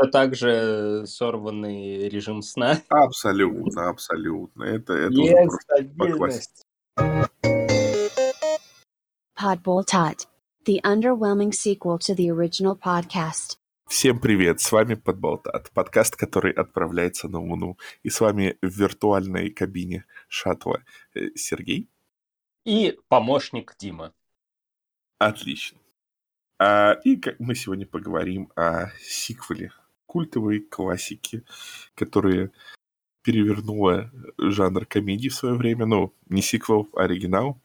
все так же сорванный режим сна. Абсолютно, абсолютно. Это, это уже просто по классике. Podbowl Tot, the underwhelming sequel to the original podcast. Всем привет, с вами Подболтат, подкаст, который отправляется на Луну. И с вами в виртуальной кабине шаттла э, Сергей. И помощник Дима. Отлично. А, и мы сегодня поговорим о сиквеле культовой классики, которая перевернула жанр комедии в свое время. Ну, не сиквел, а оригинал.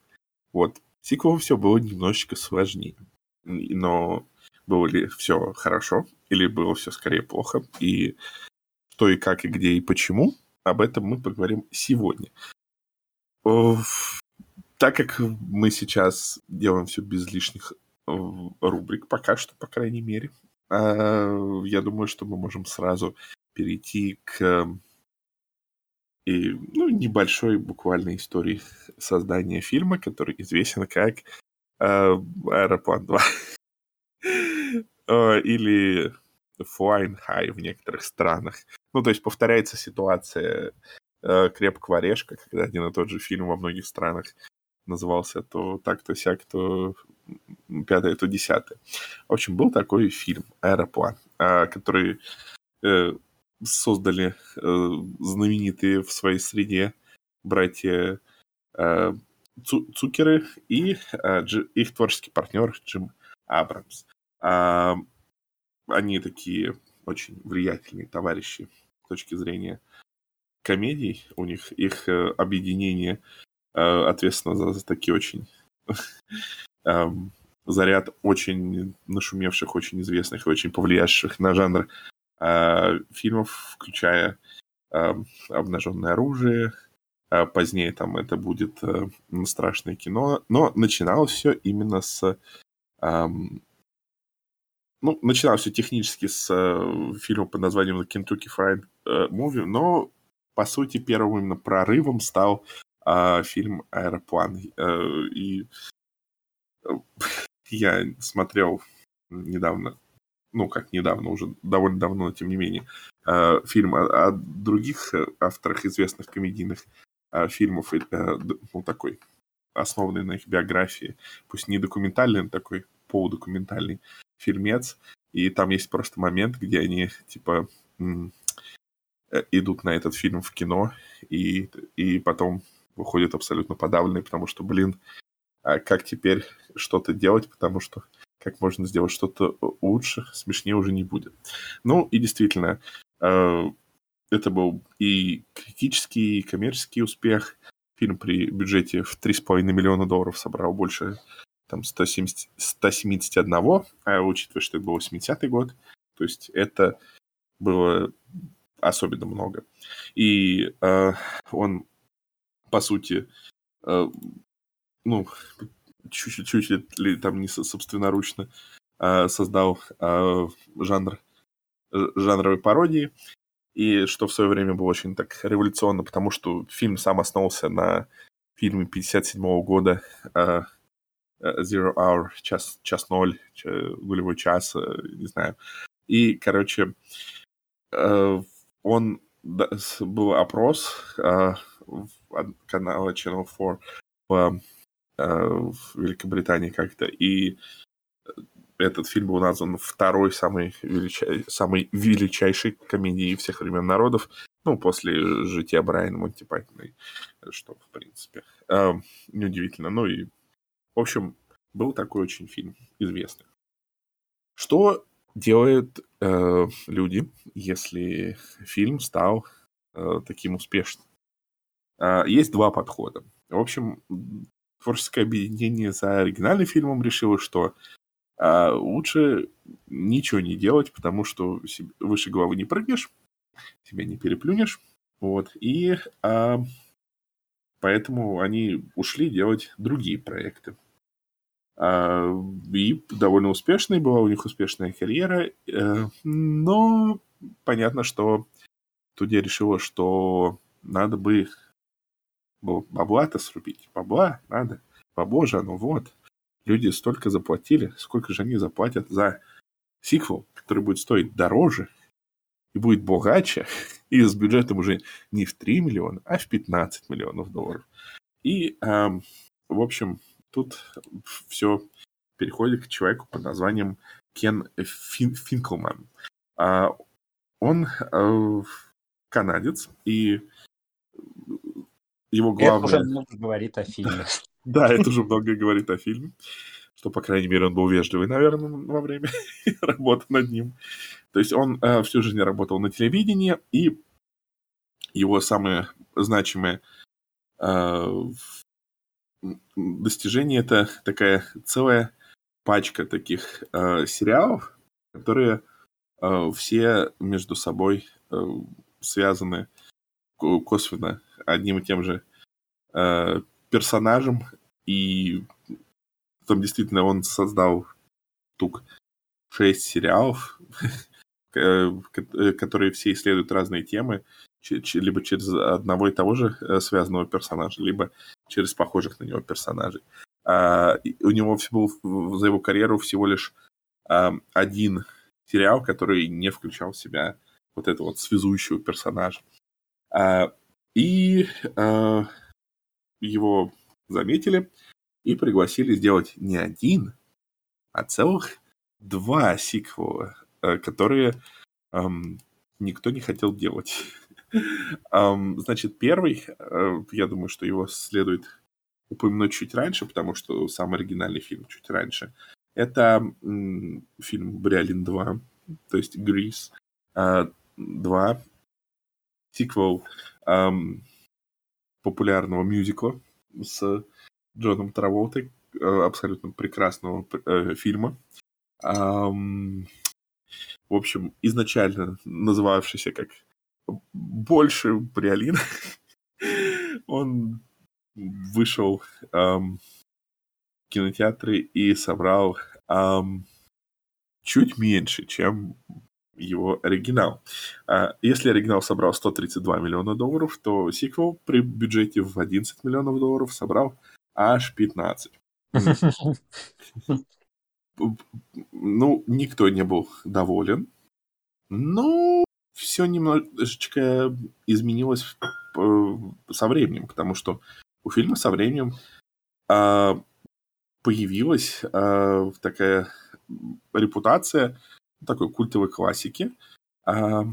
Вот. Сиквел все было немножечко сложнее. Но было ли все хорошо, или было все скорее плохо, и что и как, и где, и почему, об этом мы поговорим сегодня. Так как мы сейчас делаем все без лишних рубрик, пока что, по крайней мере. А, я думаю, что мы можем сразу перейти к и, ну, небольшой буквально истории создания фильма, который известен как э, Аэроплан 2. Или Flying High в некоторых странах. Ну, то есть повторяется ситуация э, крепкого орешка, когда один и тот же фильм во многих странах назывался то так, то сяк, то пятое, то десятое. В общем, был такой фильм «Аэроплан», а, который э, создали э, знаменитые в своей среде братья э, Цукеры и их творческий партнер Джим Абрамс. А, они такие очень влиятельные товарищи с точки зрения комедий. У них их объединение ответственно за, такие очень заряд очень нашумевших, очень известных и очень повлиявших на жанр э, фильмов, включая э, «Обнаженное оружие», э, позднее там это будет э, страшное кино, но начиналось все именно с... Э, ну, начиналось все технически с э, фильма под названием Kentucky Fried э, Movie, но, по сути, первым именно прорывом стал э, фильм «Аэроплан». Э, и я смотрел недавно, ну, как недавно, уже довольно давно, но тем не менее, э, фильм о, о других авторах известных комедийных э, фильмов, э, ну, такой, основанный на их биографии, пусть не документальный, но такой полудокументальный фильмец, и там есть просто момент, где они, типа, идут на этот фильм в кино, и, и потом выходят абсолютно подавленные, потому что, блин, как теперь что-то делать, потому что как можно сделать что-то лучше, смешнее уже не будет. Ну и действительно, э, это был и критический, и коммерческий успех. Фильм при бюджете в 3,5 миллиона долларов собрал больше там, 170, 171, а учитывая, что это был 80-й год, то есть это было особенно много. И э, он, по сути, э, ну, чуть-чуть ли там не собственноручно а, создал а, жанр жанровой пародии, и что в свое время было очень так революционно, потому что фильм сам основался на фильме 57 -го года uh, Zero Hour, час, час ноль, нулевой час, не знаю. И, короче, uh, он был опрос канала Channel 4 по Э, в Великобритании как-то. И этот фильм был назван второй самой, величай... самой величайшей комедией всех времен народов. Ну, после жития Брайана Монти Пайтона, что, в принципе, э, неудивительно. Ну и, в общем, был такой очень фильм известный. Что делают э, люди, если фильм стал э, таким успешным? Э, есть два подхода. В общем, творческое объединение за оригинальным фильмом решило, что а, лучше ничего не делать, потому что выше головы не прыгнешь, себя не переплюнешь. Вот. И а, поэтому они ушли делать другие проекты. А, и довольно успешной была у них успешная карьера, а, но понятно, что студия решила, что надо бы бабла-то срубить. Бабла надо. Бабло же, ну вот. Люди столько заплатили. Сколько же они заплатят за сиквел, который будет стоить дороже, и будет богаче, и с бюджетом уже не в 3 миллиона, а в 15 миллионов долларов. И, эм, в общем, тут все переходит к человеку под названием Кен Фин Финклман. А, он э, канадец, и его главное... Это уже много говорит о фильме. Да, это уже много говорит о фильме. Что, по крайней мере, он был вежливый, наверное, во время работы над ним. То есть он э, всю жизнь работал на телевидении, и его самое значимое э, достижение это такая целая пачка таких э, сериалов, которые э, все между собой э, связаны косвенно одним и тем же э, персонажем, и там действительно он создал штук шесть сериалов, э, которые все исследуют разные темы, либо через одного и того же э, связанного персонажа, либо через похожих на него персонажей. А, у него был за его карьеру всего лишь а, один сериал, который не включал в себя вот этого вот связующего персонажа. А, и его заметили и пригласили сделать не один, а целых два сиквела, э, которые эм, никто не хотел делать. эм, значит, первый, э, я думаю, что его следует упомянуть чуть раньше, потому что сам оригинальный фильм чуть раньше. Это м, фильм «Бриолин 2», то есть «Грис» э, 2, сиквел эм, популярного мюзикла с Джоном Траволтой, э, абсолютно прекрасного э, фильма. Эм, в общем, изначально называвшийся как «Больше Бриолин», он вышел эм, в кинотеатры и собрал эм, чуть меньше, чем его оригинал. А если оригинал собрал 132 миллиона долларов, то сиквел при бюджете в 11 миллионов долларов собрал аж 15. Ну, никто не был доволен. Но все немножечко изменилось со временем, потому что у фильма со временем э, появилась э, такая репутация такой культовой классики. Э,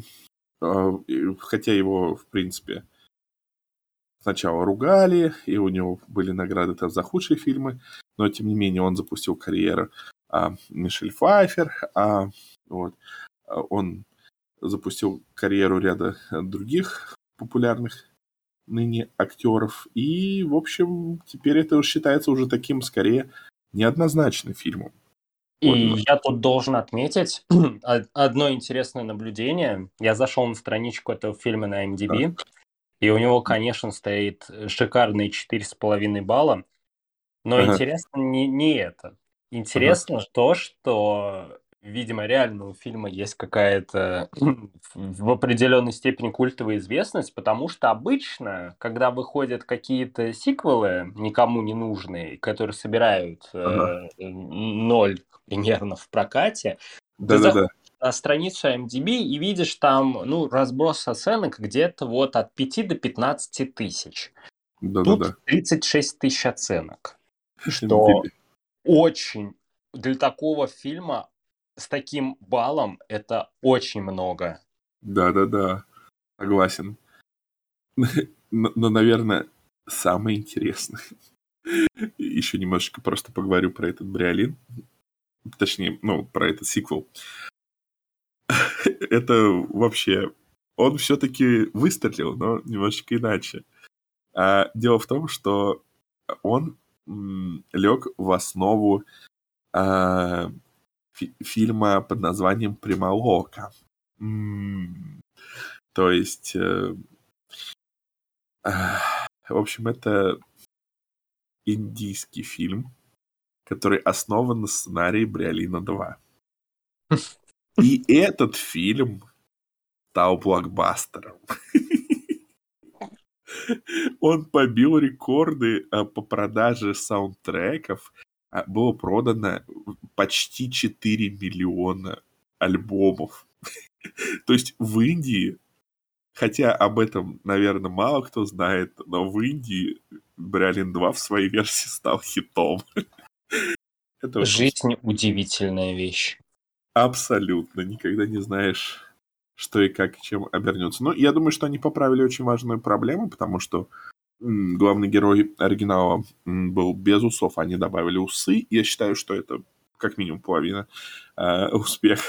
э, хотя его, в принципе, сначала ругали, и у него были награды там за худшие фильмы, но тем не менее он запустил карьеру а, Мишель Файфер, а, вот, он запустил карьеру ряда других популярных ныне актеров. И, в общем, теперь это считается уже таким, скорее, неоднозначным фильмом. И я тут должен отметить одно интересное наблюдение. Я зашел на страничку этого фильма на MDB, и у него, конечно, стоит шикарные 4,5 балла. Но ага. интересно не, не это. Интересно ага. то, что видимо, реально у фильма есть какая-то в определенной степени культовая известность, потому что обычно, когда выходят какие-то сиквелы никому не нужные, которые собирают э, ноль примерно в прокате, да, ты да, да. на страницу MDB и видишь там, ну, разброс оценок где-то вот от 5 до 15 тысяч. Да, Тут да, да. 36 тысяч оценок. Что очень для такого фильма с таким баллом это очень много. Да-да-да, согласен. Но, но, наверное, самое интересное. Еще немножечко просто поговорю про этот Бриолин. Точнее, ну, про этот сиквел. Это вообще... Он все-таки выстрелил, но немножечко иначе. А дело в том, что он лег в основу а, фи- фильма под названием «Примолока». М-м-м. То есть, э, э, в общем, это индийский фильм, который основан на сценарии Бриолина 2. И этот фильм стал блокбастером. Он побил рекорды э, по продаже саундтреков было продано почти 4 миллиона альбомов. То есть в Индии, хотя об этом, наверное, мало кто знает, но в Индии Бриолин 2 в своей версии стал хитом. Это Жизнь удивительная вещь. Абсолютно. Никогда не знаешь, что и как, чем обернется. Но я думаю, что они поправили очень важную проблему, потому что главный герой оригинала был без усов, они добавили усы. Я считаю, что это как минимум половина э, успеха.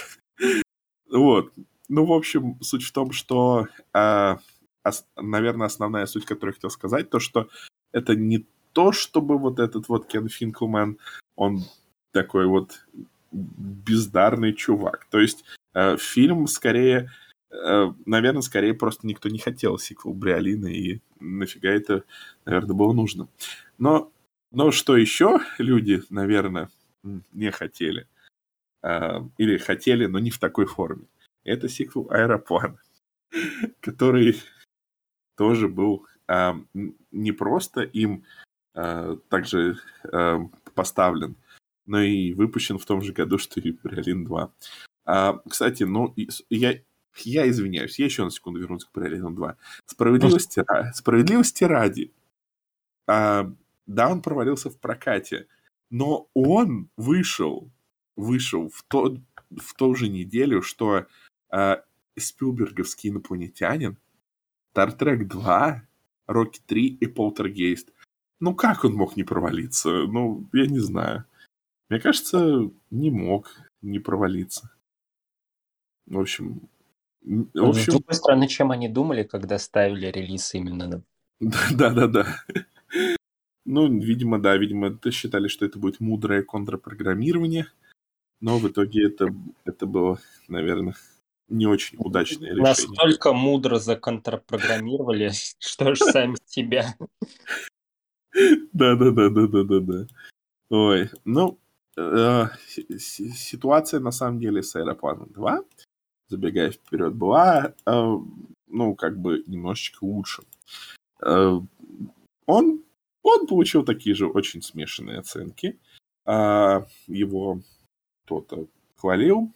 Вот. Ну, в общем, суть в том, что, э, ос- наверное, основная суть, которую я хотел сказать, то, что это не то, чтобы вот этот вот Кен Финклман, он такой вот бездарный чувак. То есть э, фильм скорее, наверное, скорее просто никто не хотел сиквел Бриолина, и нафига это, наверное, было нужно. Но, но что еще люди, наверное, не хотели, э, или хотели, но не в такой форме, это сиквел Аэроплан, который тоже был э, не просто им э, также э, поставлен, но и выпущен в том же году, что и Бриолин 2. А, кстати, ну, я, я извиняюсь, я еще на секунду вернусь к Бриолину 2. Справедливости, справедливости ради. А, да, он провалился в прокате, но он вышел, вышел в, то, в ту же неделю, что а, Спилберговский инопланетянин, Стартрек 2, Рокки 3 и Полтергейст. Ну, как он мог не провалиться? Ну, я не знаю. Мне кажется, не мог не провалиться. В общем... В общем... С другой стороны, чем они думали, когда ставили релиз именно на... Да-да-да. Ну, видимо, да, видимо, считали, что это будет мудрое контрпрограммирование, но в итоге это, это было, наверное, не очень удачное решение. Настолько мудро законтрпрограммировали, что ж сами себя. Да-да-да-да-да-да. Ой, ну, э, ситуация на самом деле с Аэропланом 2, забегая вперед, была, э, ну, как бы немножечко лучше. Э, он, он получил такие же очень смешанные оценки. А его кто-то хвалил,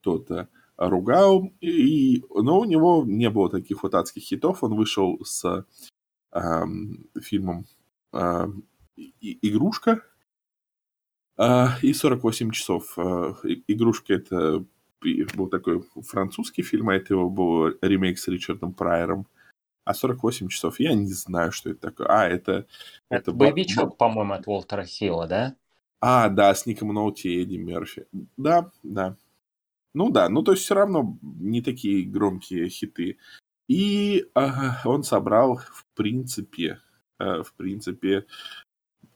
кто-то ругал, и, но у него не было таких вот адских хитов. Он вышел с э, фильмом э, «Игрушка», а, и 48 часов. А, игрушка это был такой французский фильм, а это его был ремейк с Ричардом Прайером. А 48 часов, я не знаю, что это такое. А, это... Это, это боевичок, б... по-моему, от Уолтера Хилла, да? А, да, с Ником Ноути и Эдди Мерфи. Да, да. Ну да, ну то есть все равно не такие громкие хиты. И э, он собрал, в принципе, э, в принципе,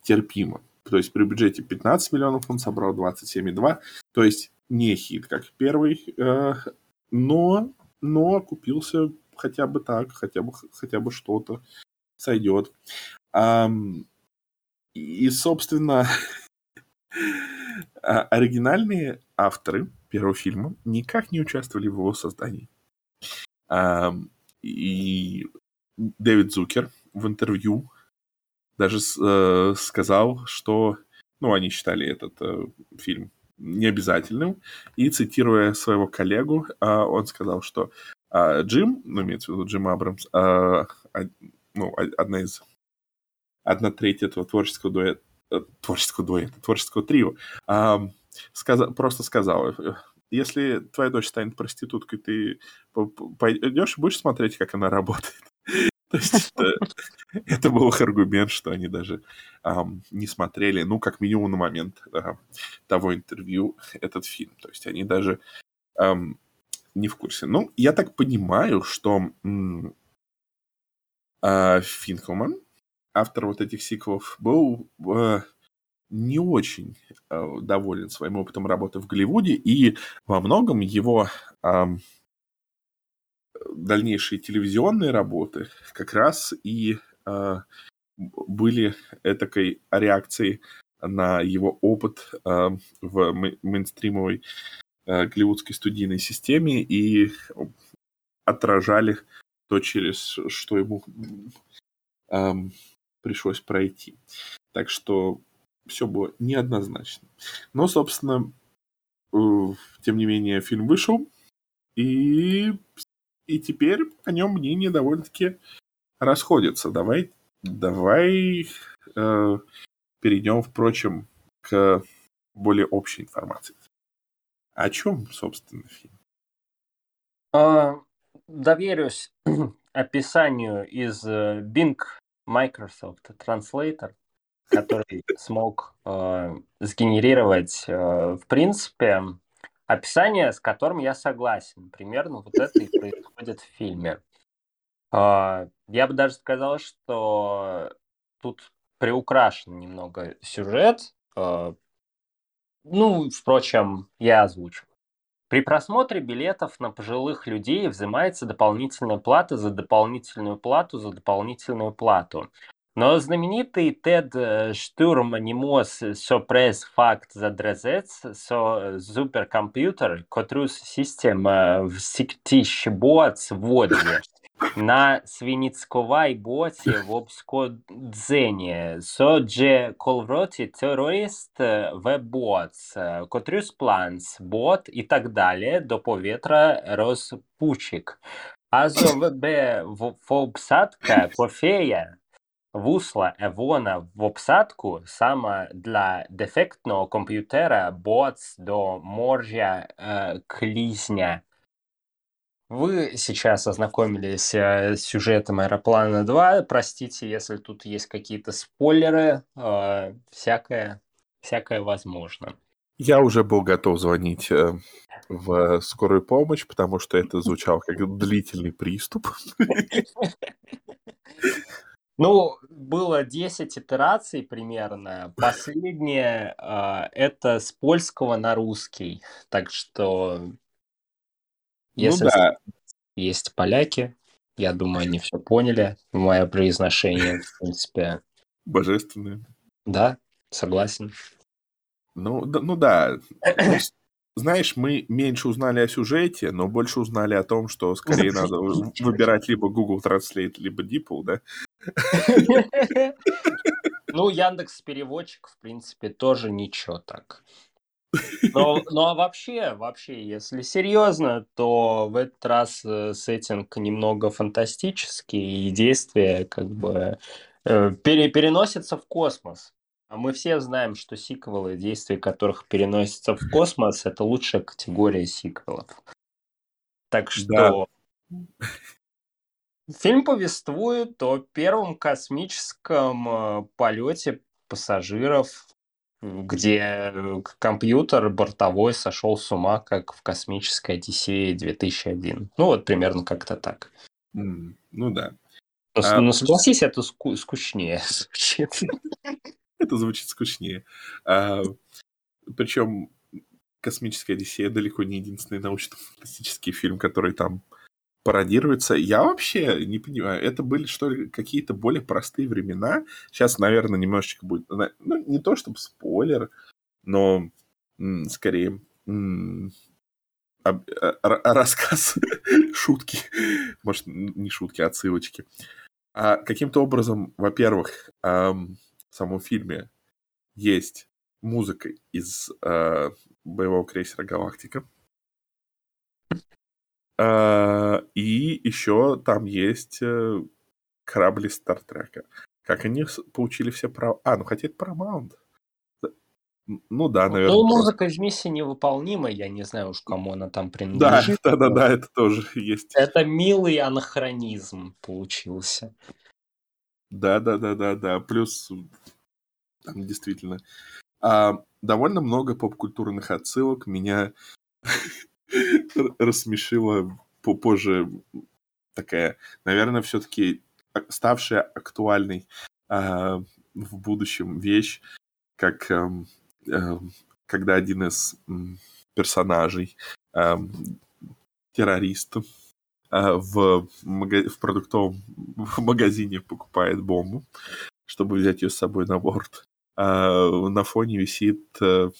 терпимо. То есть при бюджете 15 миллионов он собрал 27,2. То есть не хит, как первый, э, но, но купился хотя бы так, хотя бы, хотя бы что-то сойдет. И, собственно, а, оригинальные авторы первого фильма никак не участвовали в его создании. И Дэвид Зукер в интервью даже э, сказал, что, ну, они считали этот э, фильм необязательным, и цитируя своего коллегу, э, он сказал, что э, Джим, ну, имеется в виду Джим Абрамс, э, ну, одна из, одна треть этого творческого дуэта, э, творческого дуэта, творческого трио, сказа, просто сказал, если твоя дочь станет проституткой, ты пойдешь и будешь смотреть, как она работает. То есть это, это был их аргумент, что они даже не смотрели, ну, как минимум на момент того интервью, этот фильм. То есть они даже не в курсе. Ну, я так понимаю, что э, автор вот этих сиквелов, был э, не очень э, доволен своим опытом работы в Голливуде, и во многом его... дальнейшие телевизионные работы как раз и э, были этакой реакцией на его опыт э, в мейнстримовой э, голливудской студийной системе и отражали то, через что ему э, пришлось пройти. Так что все было неоднозначно. Но, собственно, э, тем не менее, фильм вышел, И, и теперь о нем мнения довольно-таки расходятся. Давай, давай э, перейдем, впрочем, к более общей информации. О чем, собственно, фильм? А, доверюсь описанию из э, Bing Microsoft Translator, который смог э, сгенерировать, э, в принципе, описание, с которым я согласен. Примерно вот это и происходит в фильме. Э, я бы даже сказал, что тут приукрашен немного сюжет. Э, ну, впрочем, я озвучу. При просмотре билетов на пожилых людей взимается дополнительная плата за дополнительную плату за дополнительную плату. Но знаменитый TED Штурм Анимос Сопрес Факт Задрезец со суперкомпьютер, который систем всегда щебоц воdzie на свиницковай боті в обскодзені, содже колвроті терорист вебоц, котрюс планс, бот і так далі до повітря розпучик. Азовбе в обсадка кофея вусла Евона в обсадку саме для дефектного комп'ютера боц до моржа е, клізня. Вы сейчас ознакомились э, с сюжетом Аэроплана 2. Простите, если тут есть какие-то спойлеры. Э, всякое, всякое возможно. Я уже был готов звонить э, в скорую помощь, потому что это звучало как длительный приступ. Ну, было 10 итераций примерно. Последнее э, это с польского на русский. Так что если ну да. есть поляки, я думаю, они все поняли. Мое произношение, в принципе. Божественное. Да, согласен. Ну, да, ну да. Знаешь, мы меньше узнали о сюжете, но больше узнали о том, что скорее надо выбирать либо Google Translate, либо DeepL, да? Ну, Яндекс переводчик, в принципе, тоже ничего так. Но, ну а вообще, вообще, если серьезно, то в этот раз э, сеттинг немного фантастический, и действие как бы э, пере, переносится в космос. А мы все знаем, что сиквелы, действия которых переносятся в космос, это лучшая категория сиквелов. Так что да. фильм повествует о первом космическом э, полете пассажиров где компьютер бортовой сошел с ума, как в космической Одиссее 2001. Ну, вот примерно как-то так. Mm, ну да. Но, а, ну, согласись, это ску- скучнее звучит. Это звучит скучнее. А, причем «Космическая Одиссея» далеко не единственный научно-фантастический фильм, который там пародируется. Я вообще не понимаю, это были, что ли, какие-то более простые времена. Сейчас, наверное, немножечко будет... Ну, не то чтобы спойлер, но м, скорее м, об, а, рассказ шутки. Может, не шутки, а отсылочки. А каким-то образом, во-первых, эм, в самом фильме есть музыка из э, боевого крейсера «Галактика», а, и еще там есть э, корабли Стартрека. Как они получили все права? А, ну хотя это Paramount. Ну да, наверное. Ну, музыка из миссии невыполнимая, я не знаю уж, кому она там принадлежит. Да, да, да, да, это тоже есть. Это милый анахронизм получился. Да, да, да, да, да. Плюс там действительно а, довольно много поп-культурных отсылок. Меня рассмешила позже такая, наверное, все-таки ставшая актуальной э, в будущем вещь, как э, э, когда один из персонажей, э, террорист, э, в, в продуктовом магазине покупает бомбу, чтобы взять ее с собой на борт. Э, на фоне висит э,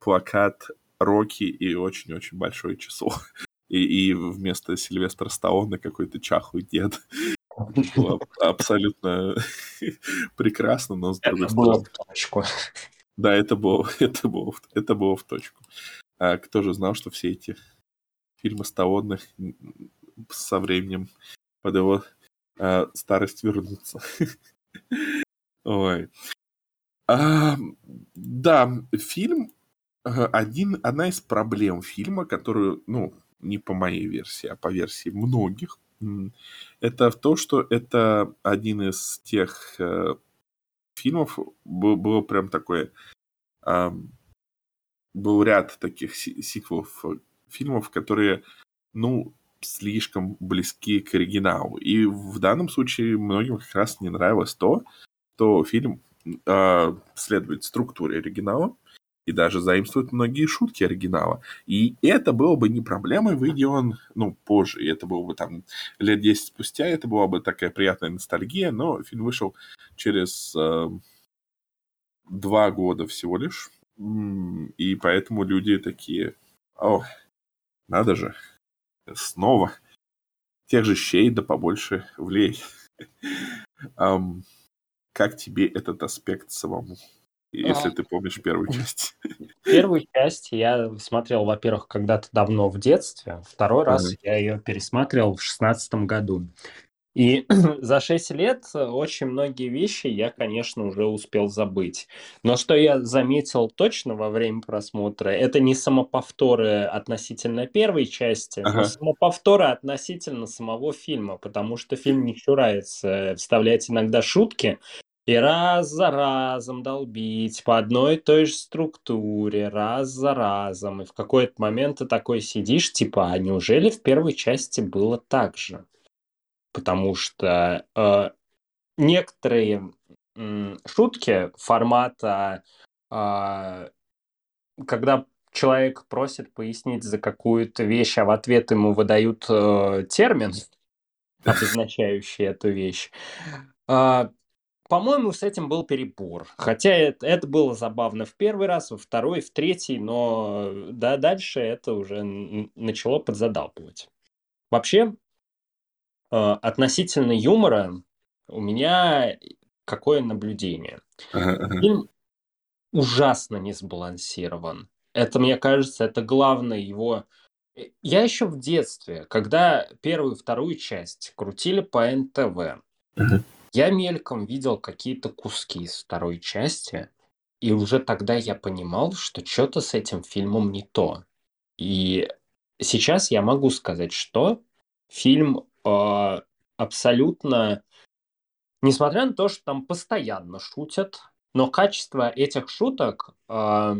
плакат Рокки и очень-очень большое число. И, и вместо Сильвестра Стаона какой-то чахлый дед. Абсолютно прекрасно, но с другой это было в точку. Да, это было, это было, это было в точку. А кто же знал, что все эти фильмы Сталлоне со временем под его э, старость вернутся. Ой. А, да, фильм один, одна из проблем фильма, которую, ну, не по моей версии, а по версии многих, это в то, что это один из тех э, фильмов, был, было прям такое, э, был ряд таких сиквелов э, фильмов, которые, ну, слишком близки к оригиналу. И в данном случае многим как раз не нравилось то, что фильм э, следует структуре оригинала, и даже заимствует многие шутки оригинала. И это было бы не проблемой, выйдя он, ну, позже, и это было бы там лет 10 спустя, это была бы такая приятная ностальгия, но фильм вышел через э, два года всего лишь, и поэтому люди такие, о, надо же, снова тех же щей да побольше влей. um, как тебе этот аспект самому? если а... ты помнишь первую часть. Первую часть я смотрел, во-первых, когда-то давно в детстве. Второй раз я ее пересматривал в шестнадцатом году. И за 6 лет очень многие вещи я, конечно, уже успел забыть. Но что я заметил точно во время просмотра, это не самоповторы относительно первой части, ага. но самоповторы относительно самого фильма, потому что фильм не чурается вставлять иногда шутки, и раз за разом долбить по одной и той же структуре, раз за разом. И в какой-то момент ты такой сидишь, типа, а неужели в первой части было так же? Потому что э, некоторые э, шутки формата, э, когда человек просит пояснить за какую-то вещь, а в ответ ему выдают э, термин, обозначающий эту вещь, э, по-моему, с этим был перебор. Хотя это, это было забавно в первый раз, во второй, в третий, но да, дальше это уже начало подзадалбывать. Вообще, э, относительно юмора у меня какое наблюдение. Фильм ужасно не сбалансирован. Это, мне кажется, это главное его... Э, я еще в детстве, когда первую и вторую часть крутили по НТВ, я мельком видел какие-то куски из второй части, и уже тогда я понимал, что что-то с этим фильмом не то. И сейчас я могу сказать, что фильм э, абсолютно, несмотря на то, что там постоянно шутят, но качество этих шуток, э,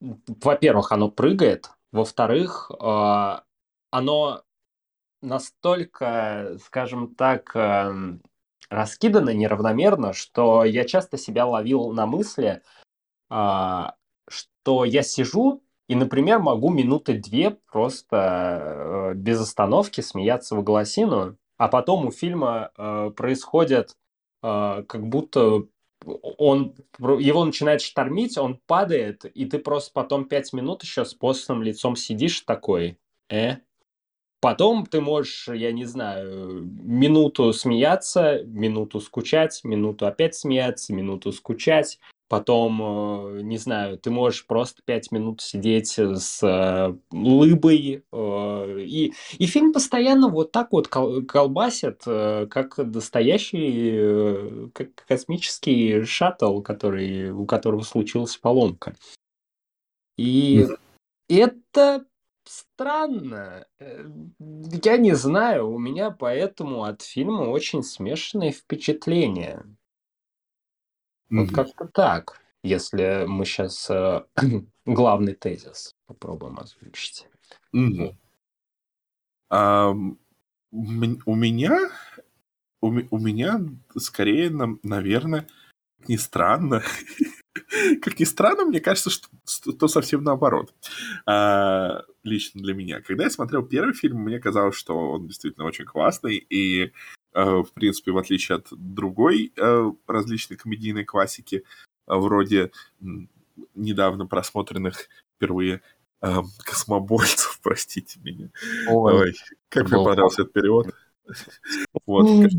во-первых, оно прыгает, во-вторых, э, оно настолько, скажем так, э, раскидано неравномерно, что я часто себя ловил на мысли, а, что я сижу и, например, могу минуты две просто э, без остановки смеяться в голосину, а потом у фильма э, происходит э, как будто он, его начинает штормить, он падает, и ты просто потом пять минут еще с постным лицом сидишь такой, э, Потом ты можешь, я не знаю, минуту смеяться, минуту скучать, минуту опять смеяться, минуту скучать. Потом, э, не знаю, ты можешь просто пять минут сидеть с э, лыбой. Э, и, и фильм постоянно вот так вот колбасит, как настоящий как космический шаттл, который, у которого случилась поломка. И это странно. Э, я не знаю, у меня поэтому от фильма очень смешанные впечатления. Вот как-то так, если мы сейчас э, главный тезис попробуем озвучить. mm А, у меня у, у меня скорее, наверное, не странно, Как ни странно, мне кажется, что то совсем наоборот. А, лично для меня. Когда я смотрел первый фильм, мне казалось, что он действительно очень классный, и, в принципе, в отличие от другой а, различной комедийной классики, вроде недавно просмотренных впервые космобольцев, простите меня. Ой, Ой как мне понравился этот перевод. Вот,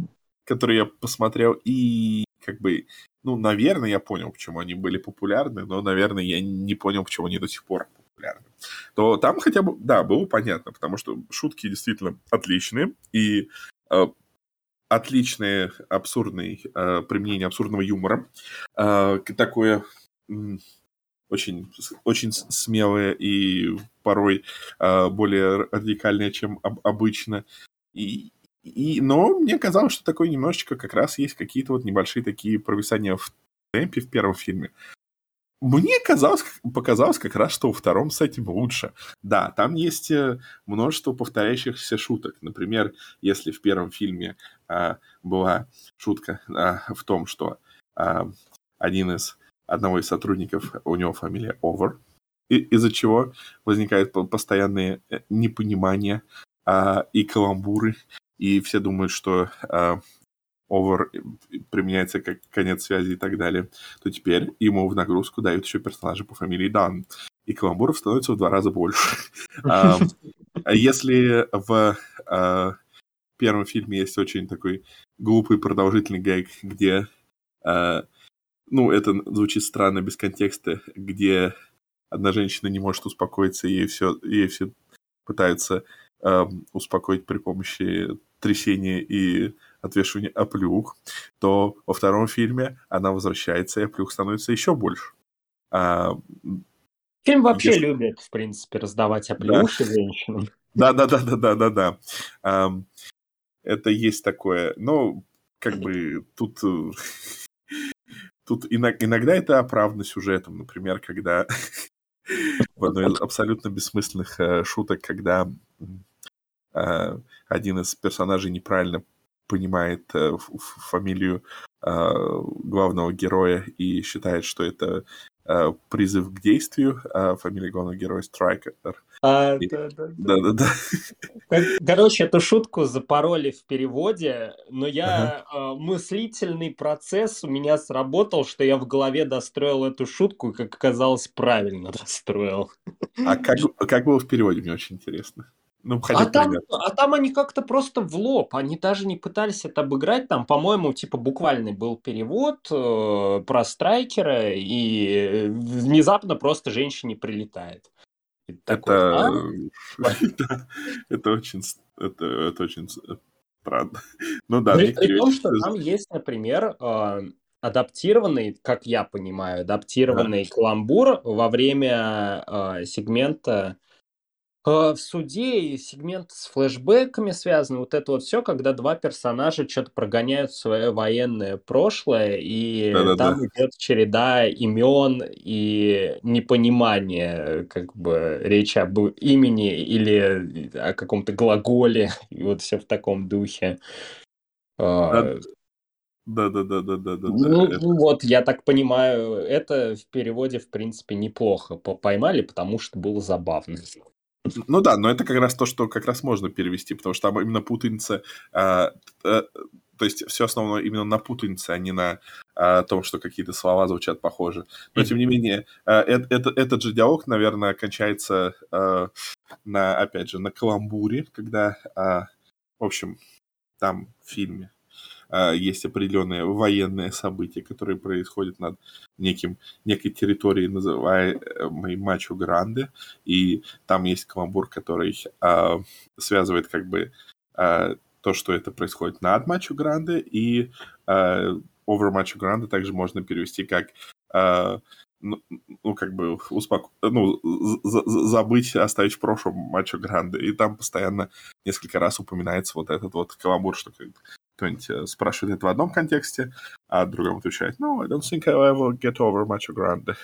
который я посмотрел, и как бы ну, наверное, я понял, почему они были популярны, но, наверное, я не понял, почему они до сих пор популярны, то там хотя бы, да, было понятно, потому что шутки действительно отличные, и э, отличное абсурдный э, применение абсурдного юмора, э, такое очень, очень смелое и порой э, более радикальное, чем об, обычно. И, и, но мне казалось, что такое немножечко как раз есть какие-то вот небольшие такие провисания в темпе в первом фильме. Мне казалось, показалось как раз, что во втором с этим лучше. Да, там есть э, множество повторяющихся шуток. Например, если в первом фильме а, была шутка а, в том, что а, один из одного из сотрудников, у него фамилия Over, из-за чего возникают постоянные э, непонимания а, и каламбуры, и все думают, что а, Over применяется как конец связи и так далее, то теперь ему в нагрузку дают еще персонажа по фамилии Дан, и каламбуров становится в два раза больше. А если в а, первом фильме есть очень такой глупый продолжительный гэг, где а, ну, это звучит странно без контекста, где одна женщина не может успокоиться, и ей все, ей все пытаются успокоить при помощи трясения и отвешивания оплюх, то во втором фильме она возвращается, и оплюх становится еще больше. А, Фильм вообще если... любит, в принципе, раздавать оплюхи да. женщинам. Да-да-да-да-да-да. Это есть такое. Но как бы тут э, Тут иногда это оправдано сюжетом, например, когда в одной из абсолютно бессмысленных э, шуток, когда э, один из персонажей неправильно понимает э, фамилию главного героя и считает, что это призыв к действию, а фамилия главного героя Страйкер. А, да, да, да. да, Короче, эту шутку запороли в переводе, но я ага. э, мыслительный процесс у меня сработал, что я в голове достроил эту шутку, как оказалось, правильно достроил. А как, как было в переводе, мне очень интересно. Ну, а, там, а там они как-то просто в лоб, они даже не пытались это обыграть, там, по-моему, типа буквальный был перевод э, про страйкера, и внезапно просто женщине прилетает. Это, это очень, это, это очень странно. Ну да. При, при том, что там есть, например, а, адаптированный, как я понимаю, адаптированный да. каламбур во время э, сегмента Э, в суде и сегмент с флешбеками связаны. Вот это вот все, когда два персонажа что-то прогоняют свое военное прошлое, и Да-да-да. там идет череда имен и непонимание, как бы речь об имени или о каком-то глаголе, и вот все в таком духе. А, Да-да-да-да-да-да. Ну, ну вот, я так понимаю, это в переводе, в принципе, неплохо поймали, потому что было забавно. Ну да, но это как раз то, что как раз можно перевести, потому что там именно путаница, э, э, то есть все основано именно на путанице, а не на э, том, что какие-то слова звучат похоже. Но тем не менее, э, это, этот же диалог, наверное, кончается э, на, опять же, на каламбуре, когда, э, в общем, там в фильме а, есть определенные военные события, которые происходят над неким, некой территорией, называемой Мачо Гранде, и там есть каламбур, который э, связывает как бы э, то, что это происходит над Мачо Гранде, и э, over Мачо Гранде также можно перевести как э, ну, ну, как бы успоко... ну, забыть, оставить в прошлом Мачо Гранде. И там постоянно несколько раз упоминается вот этот вот каламбур, что кто-нибудь э, спрашивает это в одном контексте, а другом отвечает, no, I don't think I'll ever get over Macho Grande.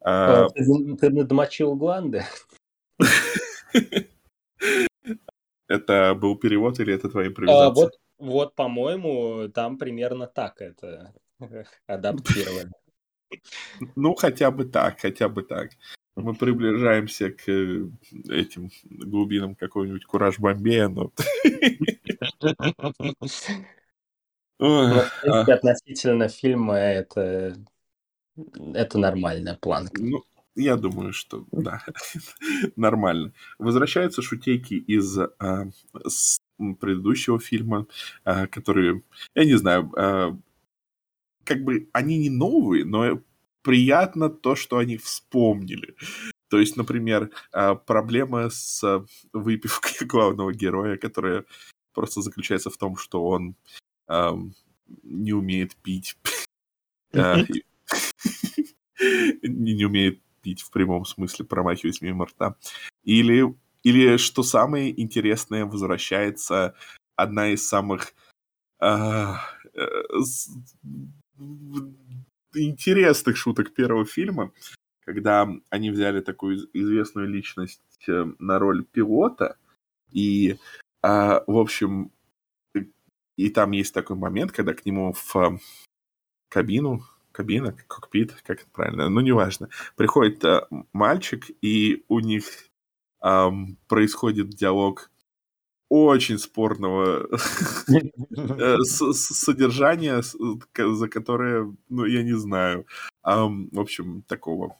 А, а, ты, ты надмочил гланды? Это был перевод или это твоя импровизация? А, вот, вот, по-моему, там примерно так это адаптировано. Ну, хотя бы так, хотя бы так. Мы приближаемся к э, этим глубинам какого-нибудь Кураж Бомбея, но... В принципе, относительно фильма это, это нормальная планка. Ну, я думаю, что да, нормально. Возвращаются шутейки из а, с предыдущего фильма, а, которые, я не знаю, а, как бы они не новые, но приятно то, что они вспомнили. То есть, например, а, проблема с выпивкой главного героя, которая просто заключается в том, что он не умеет пить. А, не умеет пить в прямом смысле, промахиваясь мимо рта. Или, или что самое интересное, возвращается одна из самых э, интересных шуток первого фильма, когда они взяли такую известную личность э, на роль пилота, и, а, в общем, и там есть такой момент, когда к нему в кабину, кабина, кокпит, как это правильно, ну, неважно, приходит а, мальчик, и у них а, происходит диалог очень спорного э, содержания, за которое, ну, я не знаю, в общем, такого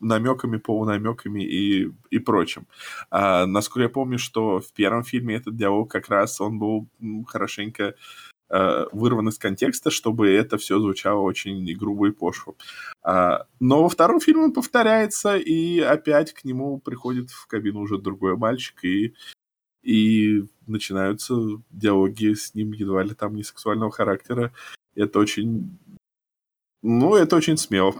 намеками, полунамеками и, и прочим. А, насколько я помню, что в первом фильме этот диалог как раз он был хорошенько э, вырван из контекста, чтобы это все звучало очень грубо и пошло. А, но во втором фильме повторяется, и опять к нему приходит в кабину уже другой мальчик, и и начинаются диалоги с ним едва ли там не сексуального характера. Это очень... Ну, это очень смело.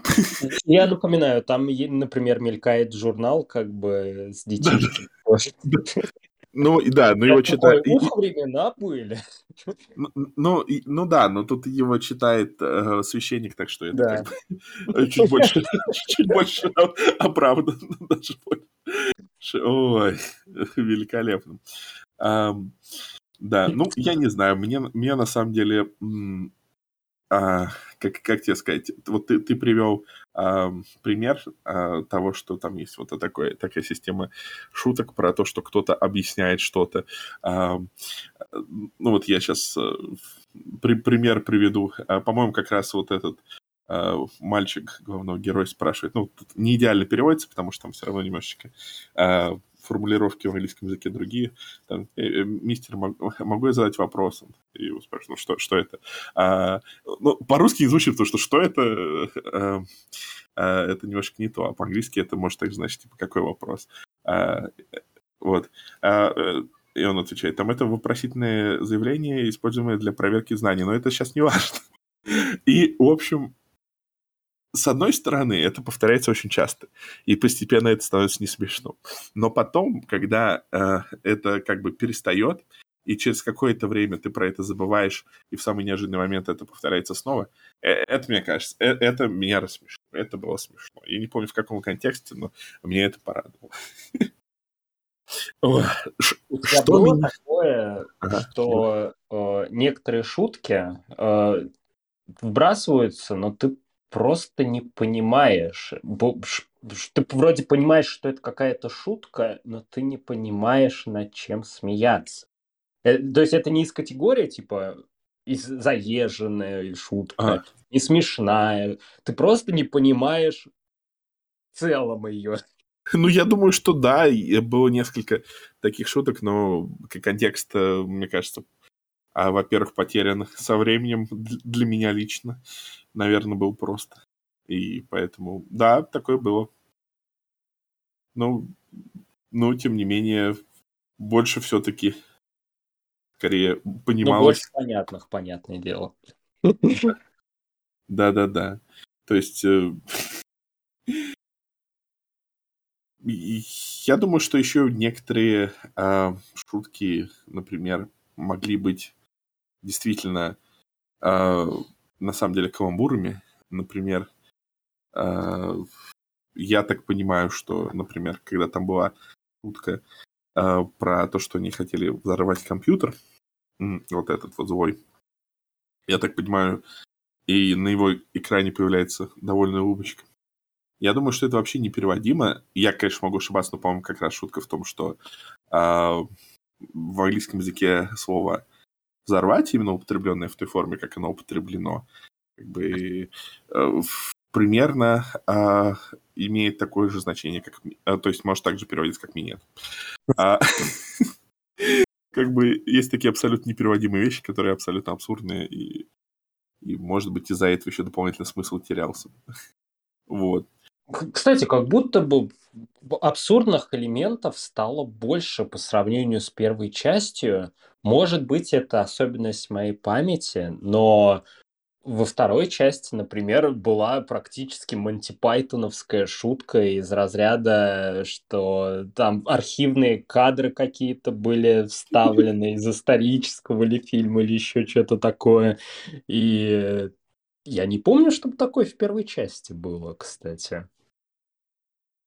Я напоминаю, там, например, мелькает журнал как бы с детишкой. Ну, да, но его читает... Ух, времена были. Ну, ну, ну да, но тут его читает э, священник, так что это чуть больше, чуть больше оправдан даже. Ой, великолепно. Да, ну, я не знаю, мне, мне на самом деле, а, как, как тебе сказать, вот ты, ты привел а, пример а, того, что там есть вот такое, такая система шуток про то, что кто-то объясняет что-то. А, ну, вот я сейчас а, при, пример приведу. А, по-моему, как раз вот этот а, мальчик главного героя спрашивает, ну, тут не идеально переводится, потому что там все равно немножечко э, формулировки в английском языке другие. Там, э, э, мистер, могу я задать вопрос? И его спрашивают, ну, что, что это? А, ну, по-русски звучит, потому что что это? А, а, это немножко не то, а по-английски это может так значить, типа, какой вопрос? А, вот. А, и он отвечает, там это вопросительное заявление, используемое для проверки знаний, но это сейчас не важно. И, в общем, с одной стороны, это повторяется очень часто, и постепенно это становится не смешно. Но потом, когда э, это как бы перестает, и через какое-то время ты про это забываешь, и в самый неожиданный момент это повторяется снова, э, это, мне кажется, э, это меня рассмешило. Это было смешно. Я не помню, в каком контексте, но мне это порадовало. Что было такое, что э, некоторые шутки э, вбрасываются, но ты просто не понимаешь. Ты вроде понимаешь, что это какая-то шутка, но ты не понимаешь, над чем смеяться. Э, то есть это не из категории, типа, из заезженная шутка, а. не смешная. Ты просто не понимаешь в целом ее. Ну, я думаю, что да, было несколько таких шуток, но контекст, мне кажется, а, во-первых, потерян со временем для меня лично наверное, был просто. И поэтому, да, такое было. Ну, ну, тем не менее, больше все-таки скорее понималось. Ну, больше понятных, понятное дело. Да-да-да. То есть... Э, я думаю, что еще некоторые э, шутки, например, могли быть действительно э, на самом деле каламбурами. Например, э, я так понимаю, что, например, когда там была шутка э, про то, что они хотели взорвать компьютер, вот этот вот злой, я так понимаю, и на его экране появляется довольная улыбочка. Я думаю, что это вообще непереводимо. Я, конечно, могу ошибаться, но, по-моему, как раз шутка в том, что э, в английском языке слово взорвать, именно употребленное в той форме, как оно употреблено, как бы э, примерно э, имеет такое же значение, как... Э, то есть может также переводиться как минет. А, как бы есть такие абсолютно непереводимые вещи, которые абсолютно абсурдные, и, и может быть из-за этого еще дополнительный смысл терялся. Вот. Кстати, как будто бы абсурдных элементов стало больше по сравнению с первой частью. Может быть, это особенность моей памяти, но во второй части, например, была практически Монти Пайтоновская шутка из разряда, что там архивные кадры какие-то были вставлены из исторического или фильма, или еще что-то такое. И я не помню, чтобы такое в первой части было, кстати.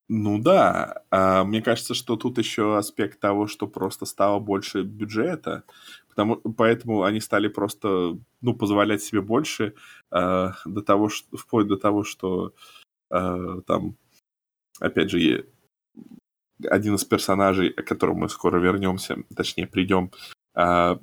Ну да, а, мне кажется, что тут еще аспект того, что просто стало больше бюджета, потому, поэтому они стали просто, ну, позволять себе больше, а, до того, что, вплоть до того, что а, там, опять же, один из персонажей, к которому мы скоро вернемся, точнее придем, а,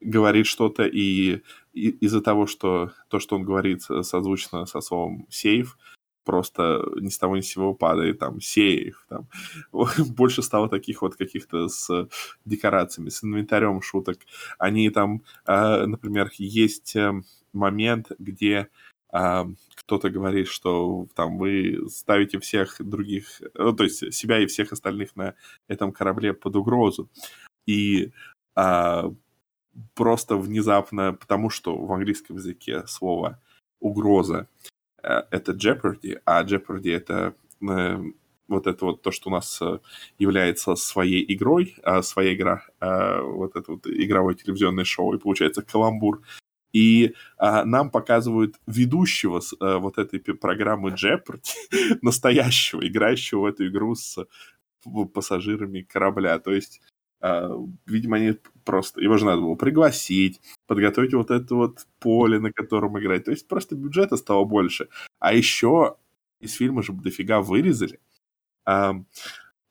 говорит что-то, и, и из-за того, что то, что он говорит, созвучно со словом «сейф», просто ни с того ни с сего падает, там, сейф, там. Больше стало таких вот каких-то с декорациями, с инвентарем шуток. Они там, э, например, есть э, момент, где э, кто-то говорит, что там вы ставите всех других, ну, то есть себя и всех остальных на этом корабле под угрозу. И э, просто внезапно, потому что в английском языке слово угроза это Jeopardy, а Jeopardy это э, вот это вот то, что у нас э, является своей игрой, своя игра, вот это вот игровое телевизионное шоу, и получается каламбур. И а, нам показывают ведущего а, вот этой программы Jeopardy, настоящего, играющего в эту игру с пассажирами корабля. То есть видимо, они просто... Его же надо было пригласить, подготовить вот это вот поле, на котором играть. То есть просто бюджета стало больше. А еще из фильма же дофига вырезали. А,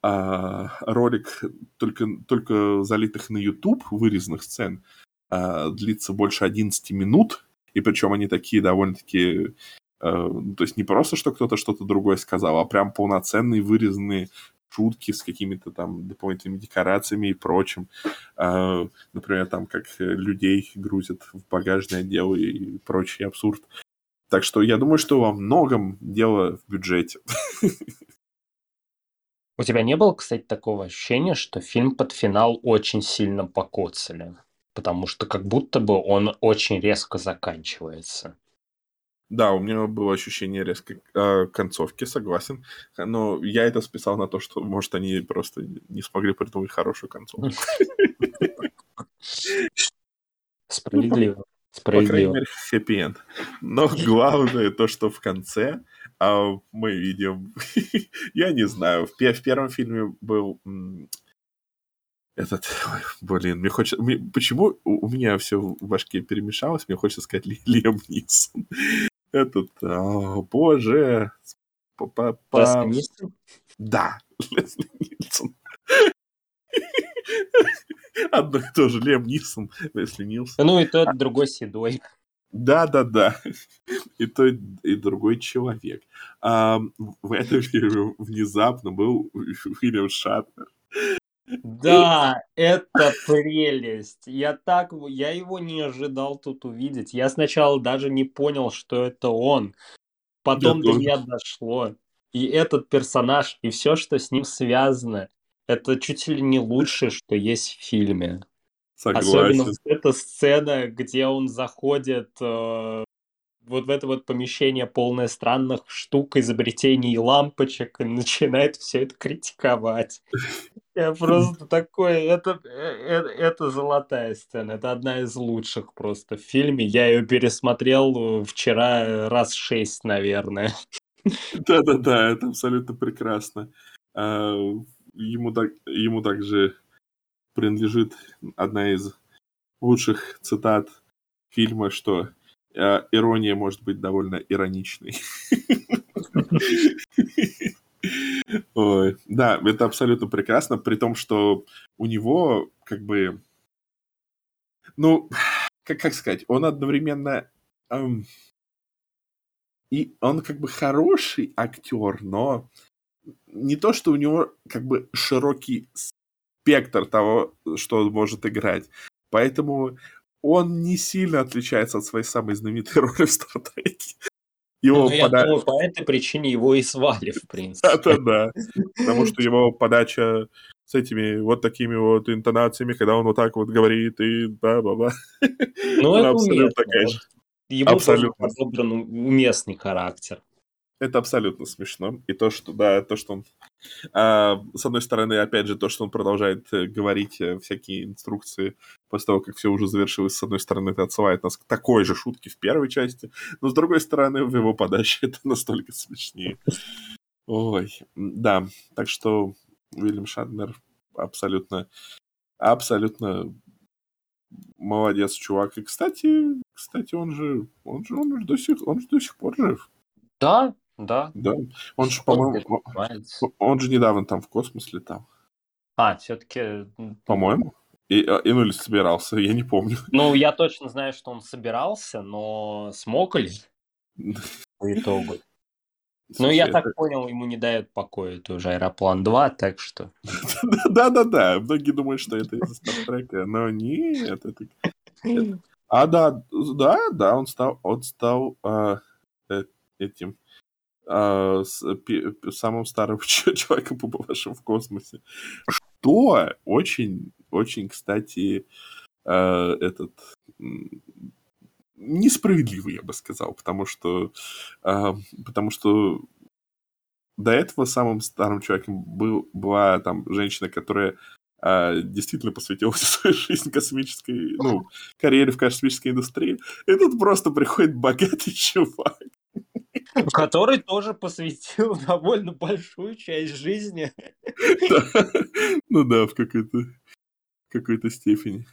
а, ролик только, только залитых на YouTube вырезанных сцен а, длится больше 11 минут. И причем они такие довольно-таки а, то есть не просто, что кто-то что-то другое сказал, а прям полноценные вырезанные шутки с какими-то там дополнительными декорациями и прочим. А, например, там как людей грузят в багажное отдел и прочий абсурд. Так что я думаю, что во многом дело в бюджете. У тебя не было, кстати, такого ощущения, что фильм под финал очень сильно покоцали? Потому что как будто бы он очень резко заканчивается. Да, у меня было ощущение резкой э, концовки, согласен. Но я это списал на то, что, может, они просто не смогли придумать хорошую концовку. Справедливо. По крайней мере, хэппи-энд. Но главное то, что в конце а, мы видим... я не знаю, в, в первом фильме был этот, блин, мне хочется, мне, почему у, у меня все в башке перемешалось, мне хочется сказать Ли, Лиам Нисон. Этот, о, боже. По, по, по... Да, Лесли Нильсон. Одно и то же, Лем Нисон, Лесли Нилсон. Ну и тот, другой седой. Да, да, да. И тот, и другой человек. А, в этом фильме внезапно был Уильям Шатнер. Да, это прелесть. Я так, я его не ожидал тут увидеть. Я сначала даже не понял, что это он. Потом до меня дошло. И этот персонаж, и все, что с ним связано, это чуть ли не лучшее, что есть в фильме. Согласен. Особенно вот эта сцена, где он заходит э, вот в это вот помещение, полное странных штук, изобретений и лампочек, и начинает все это критиковать. Я просто такой, это, это, это золотая сцена, это одна из лучших просто в фильме. Я ее пересмотрел вчера раз шесть, наверное. Да-да-да, это абсолютно прекрасно. А, ему, так, ему также принадлежит одна из лучших цитат фильма, что а, ирония может быть довольно ироничной. Ой, да, это абсолютно прекрасно, при том, что у него как бы, ну, как, как сказать, он одновременно эм, и он как бы хороший актер, но не то, что у него как бы широкий спектр того, что он может играть. Поэтому он не сильно отличается от своей самой знаменитой роли в Стартреке. Его Ну, я пода- думаю, по этой причине его и звали, в принципе. Да-да-да. Потому что его подача с этими вот такими вот интонациями, когда он вот так вот говорит и ба-ба-ба. Ну, Она это абсолютно такая же. Ему Абсолютно. подобран уместный характер. Это абсолютно смешно. И то, что, да, то, что он... а, с одной стороны, опять же, то, что он продолжает э, говорить э, всякие инструкции после того, как все уже завершилось, с одной стороны, это отсылает нас к такой же шутке в первой части, но с другой стороны, в его подаче это настолько смешнее. Ой, да. Так что Уильям Шатнер абсолютно, абсолютно молодец, чувак. И, кстати, кстати, он же, он же, он же до сих, он же до сих пор жив. Да, да. Да. Он же, Он по-моему, занимается. он же недавно там в космос летал, А, все-таки... по-моему. И, а, и ну или собирался, я не помню. Ну, я точно знаю, что он собирался, но смог ли по итогу? Ну, я это- так понял, ему не дает покоя тоже Аэроплан 2, так что... Да-да-да, многие думают, что это из Стартрека, но нет, это... А, да, да, да, он стал, он стал а, э, этим а, самым старым человеком, побывавшим в космосе. Что очень, очень, кстати, а, этот м, несправедливо, я бы сказал, потому что, а, потому что до этого самым старым человеком был, была там женщина, которая а, действительно посвятила всю свою жизнь космической, ну, карьере в космической индустрии. И тут просто приходит богатый чувак. Который тоже посвятил довольно большую часть жизни. Ну да, в какой-то какой-то степени.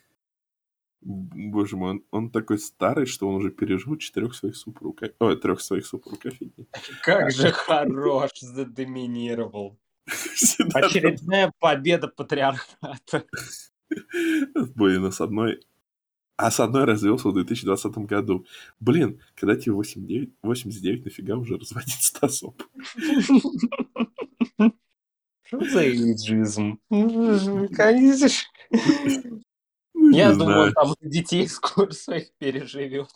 Боже мой, он, он такой старый, что он уже пережил четырех своих супруг. Ой, трех своих супруг, офигеть. Как же хорош задоминировал. Всегда Очередная победа патриархата. Блин, а с одной... А с одной развелся в 2020 году. Блин, когда тебе 89, 89 нафига уже разводиться особо? Что за эйджизм? Конечно. Ну, Я думаю, там детей скоро своих переживет.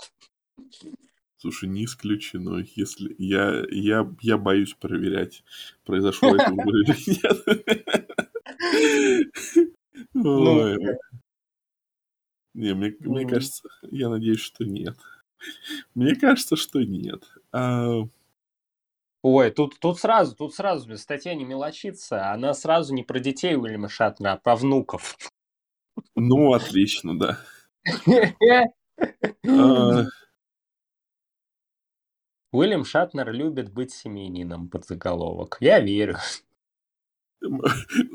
Слушай, не исключено. Если я, я, я боюсь проверять, произошло это уже или нет. Ой. Не, мне, мне Ну. кажется, я надеюсь, что нет. Мне кажется, что нет. А, Ой, тут, тут сразу, тут сразу статья не мелочится. Она сразу не про детей Уильяма Шатнера, а про внуков. Ну, отлично, да. А, Уильям Шатнер любит быть семьянином под заголовок. Я верю.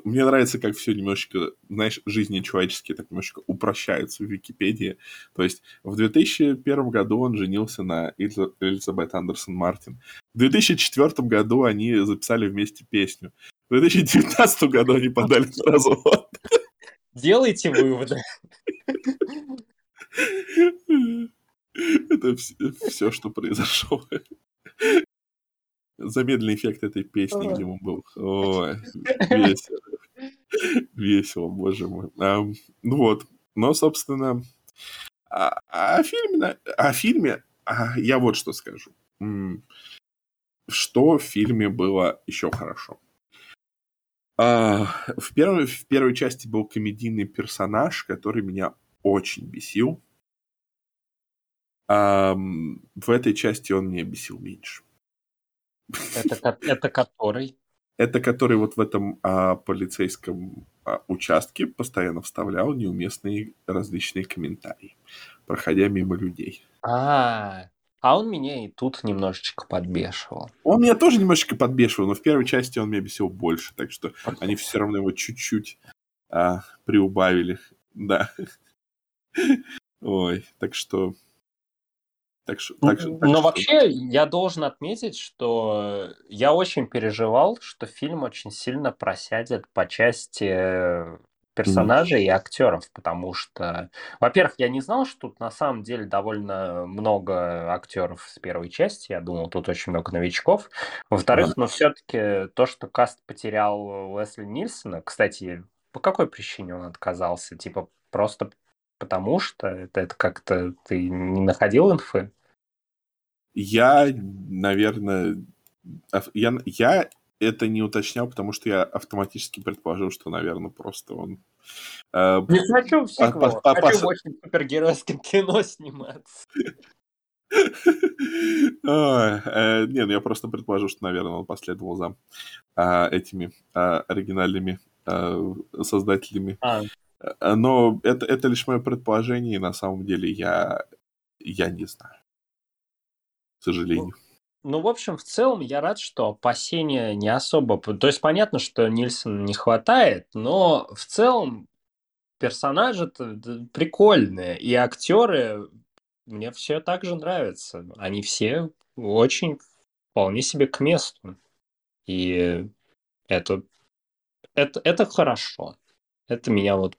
Мне нравится, как все немножечко, знаешь, жизни человеческие так немножечко упрощаются в Википедии. То есть в 2001 году он женился на Элизабет Андерсон Мартин. В 2004 году они записали вместе песню. В 2019 году они подали на развод. Делайте выводы. Это все, что произошло. Замедленный эффект этой песни, видимо, был. Ой, весело. Весело, боже мой. Ам, ну вот. Но, собственно, а- о фильме, о фильме а, я вот что скажу. Что в фильме было еще хорошо? А, В первой, в первой части был комедийный персонаж, который меня очень бесил. Ам, В этой части он меня бесил меньше. Это, это который? Это который вот в этом а, полицейском а, участке постоянно вставлял неуместные различные комментарии, проходя мимо людей. А, а он меня и тут немножечко подбешивал. Он меня тоже немножечко подбешивал, но в первой части он меня бесил больше, так что они все равно его чуть-чуть а, приубавили. Да. Ой, так что... Так что, так что, так Но что- вообще я должен отметить, что я очень переживал, что фильм очень сильно просядет по части персонажей и актеров, потому что, во-первых, я не знал, что тут на самом деле довольно много актеров с первой части, я думал, тут очень много новичков. Во-вторых, но все-таки то, что каст потерял Лесли Нильсона, кстати, по какой причине он отказался? Типа просто потому что это, это как-то ты не находил инфы? Я, наверное, я, я это не уточнял, потому что я автоматически предположил, что, наверное, просто он... Э, не хочу в сиквел, по, хочу очень супергеройским кино сниматься. Э, не, ну я просто предположил, что, наверное, он последовал за а, этими а, оригинальными а, создателями. Но это, это лишь мое предположение, и на самом деле я, я не знаю. К сожалению. Ну, в общем, в целом я рад, что опасения не особо... То есть понятно, что Нильсон не хватает, но в целом персонажи прикольные, и актеры мне все так же нравятся. Они все очень вполне себе к месту. И это, это, это хорошо. Это меня вот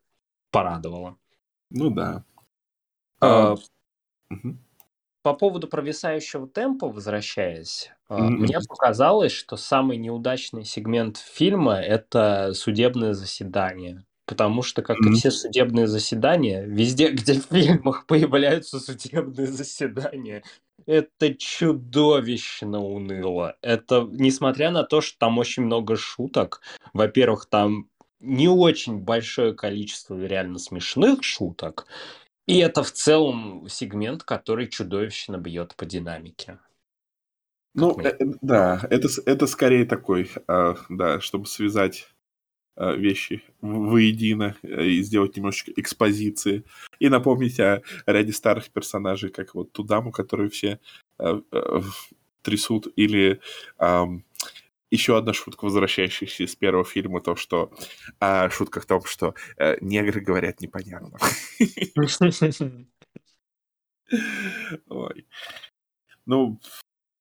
порадовало. Ну да. А, угу по поводу провисающего темпа, возвращаясь, mm-hmm. мне показалось, что самый неудачный сегмент фильма это судебное заседание. Потому что, как mm-hmm. и все судебные заседания, везде, где в фильмах появляются судебные заседания, это чудовищно уныло. Это, несмотря на то, что там очень много шуток, во-первых, там не очень большое количество реально смешных шуток, и это в целом сегмент, который чудовищно бьет по динамике. Ну, э, да, это, это скорее такой, э, да, чтобы связать э, вещи воедино э, и сделать немножечко экспозиции. И напомнить о ряде старых персонажей, как вот ту даму, которую все э, э, трясут, или еще одна шутка, возвращающаяся из первого фильма, то, что а, шутка в том, что а, негры говорят непонятно. Ой. Ну,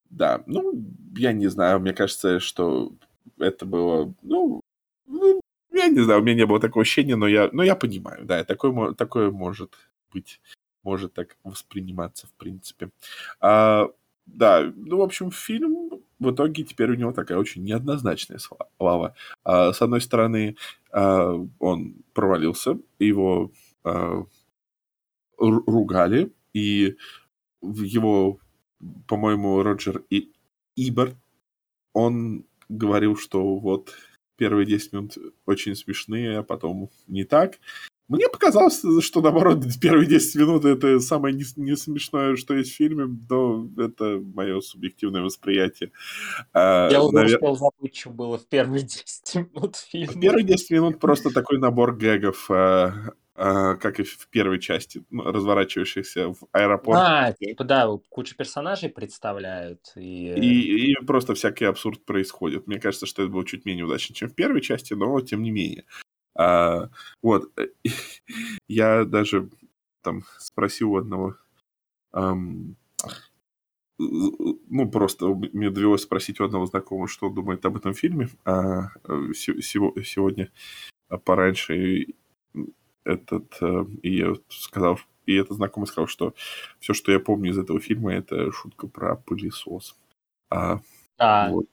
да, ну, я не знаю, мне кажется, что это было, ну, ну, я не знаю, у меня не было такого ощущения, но я, но я понимаю, да, такое, такое может быть, может так восприниматься, в принципе. А, да, ну, в общем, фильм в итоге теперь у него такая очень неоднозначная слава. А, с одной стороны, а, он провалился, его а, ругали, и его, по-моему, Роджер и Иберт, он говорил, что вот первые 10 минут очень смешные, а потом не так. Мне показалось, что, наоборот, первые 10 минут это самое не, не смешное, что есть в фильме, но это мое субъективное восприятие. А, Я уже навер... успел забыть, что было в первые 10 минут фильма. В первые 10 минут просто такой набор гэгов, а, а, как и в первой части, ну, разворачивающихся в аэропорте. А, типа, да, куча персонажей представляют. И... И, и просто всякий абсурд происходит. Мне кажется, что это было чуть менее удачно, чем в первой части, но тем не менее. А, вот. Я даже там спросил у одного um, ну, просто мне довелось спросить у одного знакомого, что он думает об этом фильме а, сегодня пораньше. И этот, э, и я сказал, и этот знакомый сказал, что все, что я помню из этого фильма, это шутка про пылесос. А, а вот.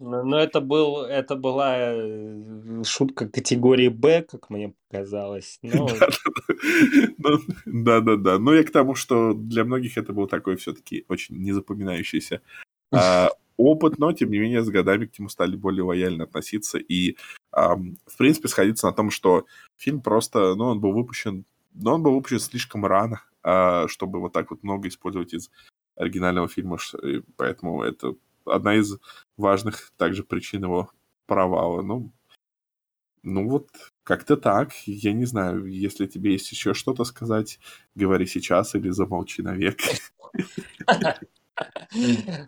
Но, это, был, это была э, шутка категории Б, как мне показалось. Но... Да-да-да. Ну, я к тому, что для многих это был такой все-таки очень незапоминающийся а, опыт, но, тем не менее, с годами к нему стали более лояльно относиться и, в принципе, сходиться на том, что фильм просто, ну, он был выпущен, но он был выпущен слишком рано, а, чтобы вот так вот много использовать из оригинального фильма, поэтому это одна из важных также причин его провала. Ну, ну вот, как-то так. Я не знаю, если тебе есть еще что-то сказать, говори сейчас или замолчи навек.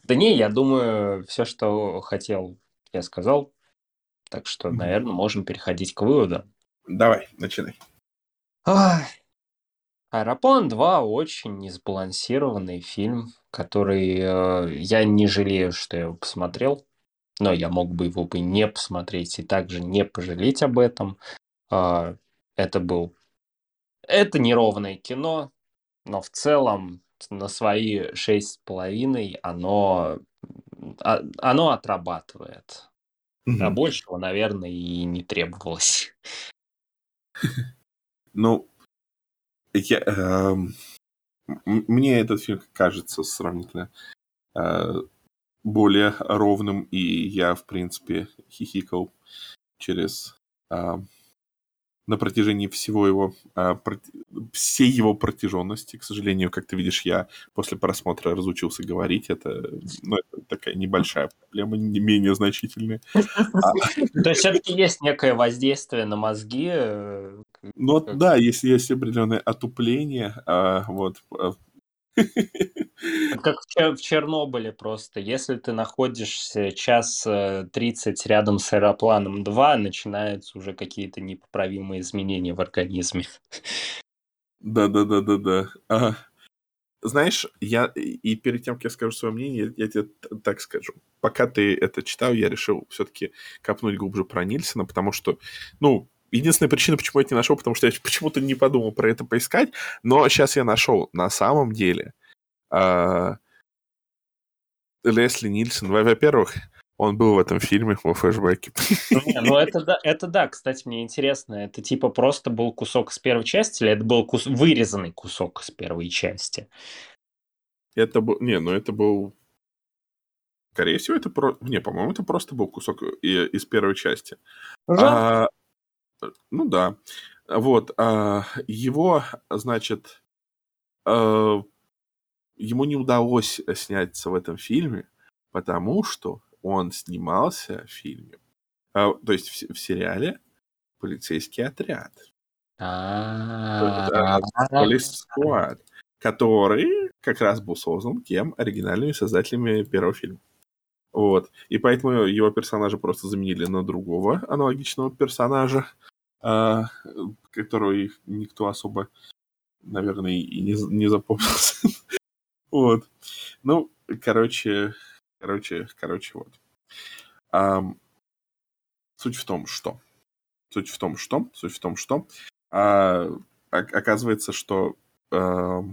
Да не, я думаю, все, что хотел, я сказал. Так что, наверное, можем переходить к выводам. Давай, начинай. Аэроплан 2 очень несбалансированный фильм, который э, я не жалею, что я его посмотрел, но я мог бы его бы не посмотреть и также не пожалеть об этом. Э, это был... Это неровное кино, но в целом на свои шесть с половиной оно, а, оно отрабатывает. Mm-hmm. А большего, наверное, и не мне этот фильм кажется сравнительно э, более ровным, и я, в принципе, хихикал через э, на протяжении всего его, а, всей его протяженности. К сожалению, как ты видишь, я после просмотра разучился говорить. Это, ну, это такая небольшая проблема, не менее значительная. То есть все-таки есть некое воздействие на мозги? Ну да, есть, есть определенное отупление. А, вот как в Чернобыле просто. Если ты находишься час 30 э, рядом с аэропланом 2, начинаются уже какие-то непоправимые изменения в организме. Да-да-да-да-да. Ага. Знаешь, я и перед тем, как я скажу свое мнение, я, я тебе так скажу. Пока ты это читал, я решил все-таки копнуть глубже про Нильсона, потому что, ну, единственная причина, почему я это не нашел, потому что я почему-то не подумал про это поискать, но сейчас я нашел. На самом деле, э, Лесли Нильсон, во-первых, он был в этом фильме во флешбеке. Не, ну это да, это да, кстати, мне интересно, это типа просто был кусок с первой части или это был кус... вырезанный кусок с первой части? Это был, не, ну это был, скорее всего, это про, не, по-моему, это просто был кусок из первой части. А, ну да. Вот. А, его, значит, а, ему не удалось сняться в этом фильме, потому что он снимался в фильме, а, то есть в, в сериале «Полицейский отряд». Police Squad, который как раз был создан кем? Оригинальными создателями первого фильма. Вот. И поэтому его персонажа просто заменили на другого аналогичного персонажа, а, которую никто особо, наверное, и не, не запомнился. вот. Ну, короче, короче, короче, вот. Суть в том, что... Суть в том, что... Суть в том, что... А, оказывается, что а,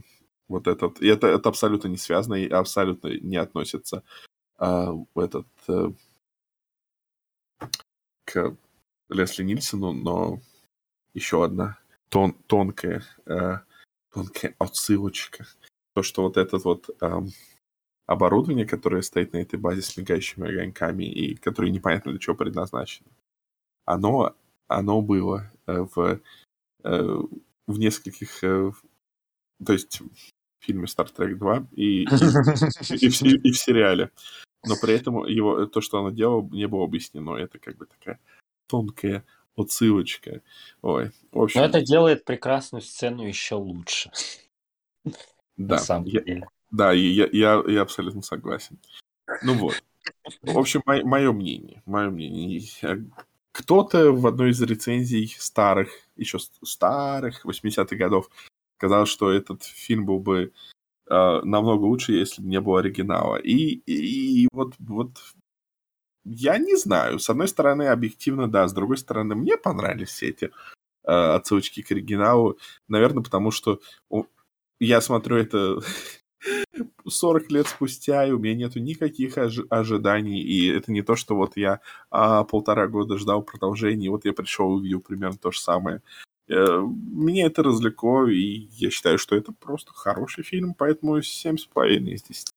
вот этот... И это, это абсолютно не связано и абсолютно не относится а, этот... А, к Лесли Нильсону, но еще одна тон, тонкая, э, тонкая отсылочка. То, что вот этот вот э, оборудование, которое стоит на этой базе с мигающими огоньками и которое непонятно для чего предназначено, оно, оно было э, в, э, в нескольких... Э, то есть в фильме Star Trek 2 и, и, и, и, в, и в сериале. Но при этом его, то, что оно делало, не было объяснено. Это как бы такая тонкая отсылочка. Ой, в общем... Но это делает прекрасную сцену еще лучше. Да, На самом я, деле. да, я, я, я абсолютно согласен. Ну вот. В общем, мое, мое мнение, мое мнение. Кто-то в одной из рецензий старых, еще старых 80-х годов сказал, что этот фильм был бы э, намного лучше, если бы не было оригинала. И, и, и вот, вот я не знаю. С одной стороны, объективно, да. С другой стороны, мне понравились все эти э, отсылочки к оригиналу. Наверное, потому что я смотрю это 40 лет спустя, и у меня нету никаких ожи- ожиданий. И это не то, что вот я а, полтора года ждал продолжения, и вот я пришел и увидел примерно то же самое. Э, меня это развлекло, и я считаю, что это просто хороший фильм, поэтому 7,5 из 10.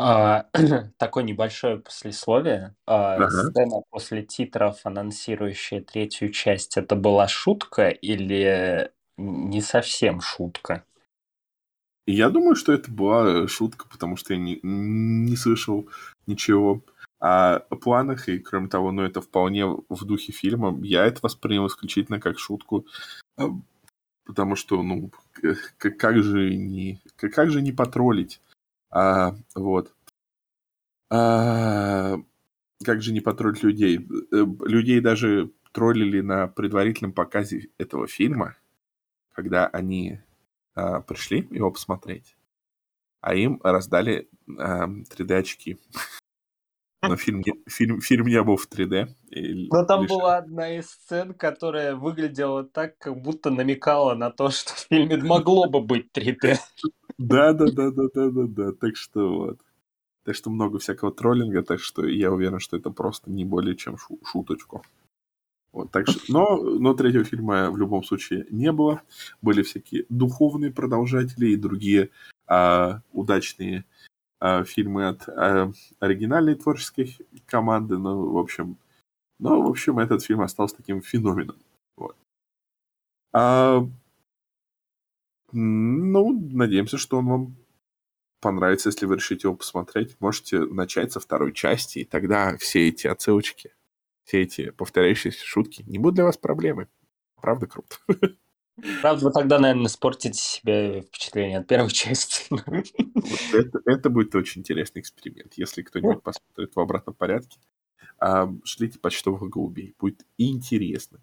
А, такое небольшое послесловие. А, ага. Сцена после титров, анонсирующая третью часть, это была шутка или не совсем шутка? Я думаю, что это была шутка, потому что я не, не слышал ничего о планах, и кроме того, ну, это вполне в духе фильма. Я это воспринял исключительно как шутку, а, потому что, ну, как, как же не, как, как же не потроллить а, вот. А, как же не потроллить людей? Э, людей даже троллили на предварительном показе этого фильма, когда они а, пришли его посмотреть, а им раздали а, 3D-очки. Но фильм, фильм, фильм не был в 3D. Но там лишь... была одна из сцен, которая выглядела так, как будто намекала на то, что в фильме могло бы быть 3D. Да, да, да, да, да, да, да. Так что вот. Так что много всякого троллинга, так что я уверен, что это просто не более чем шу- шуточку. Вот, так что, но, но третьего фильма в любом случае не было. Были всякие духовные продолжатели и другие а, удачные а, фильмы от а, оригинальной творческой команды. Ну, в общем, ну, в общем, этот фильм остался таким феноменом. Вот. А, ну, надеемся, что он вам понравится, если вы решите его посмотреть. Можете начать со второй части, и тогда все эти отсылочки все эти повторяющиеся шутки не будут для вас проблемой. Правда круто. Правда, вы тогда, наверное, испортите себе впечатление от первой части. Вот это, это будет очень интересный эксперимент. Если кто-нибудь посмотрит в обратном порядке, шлите почтовых голубей. Будет интересно.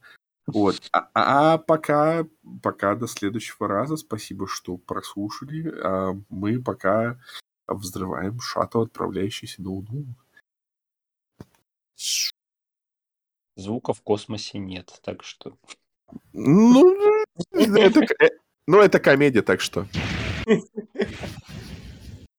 Вот. А, а пока, пока до следующего раза. Спасибо, что прослушали. А мы пока взрываем шаттл, отправляющийся на Луну. Звука в космосе нет, так что... Ну, это, ну, это комедия, так что...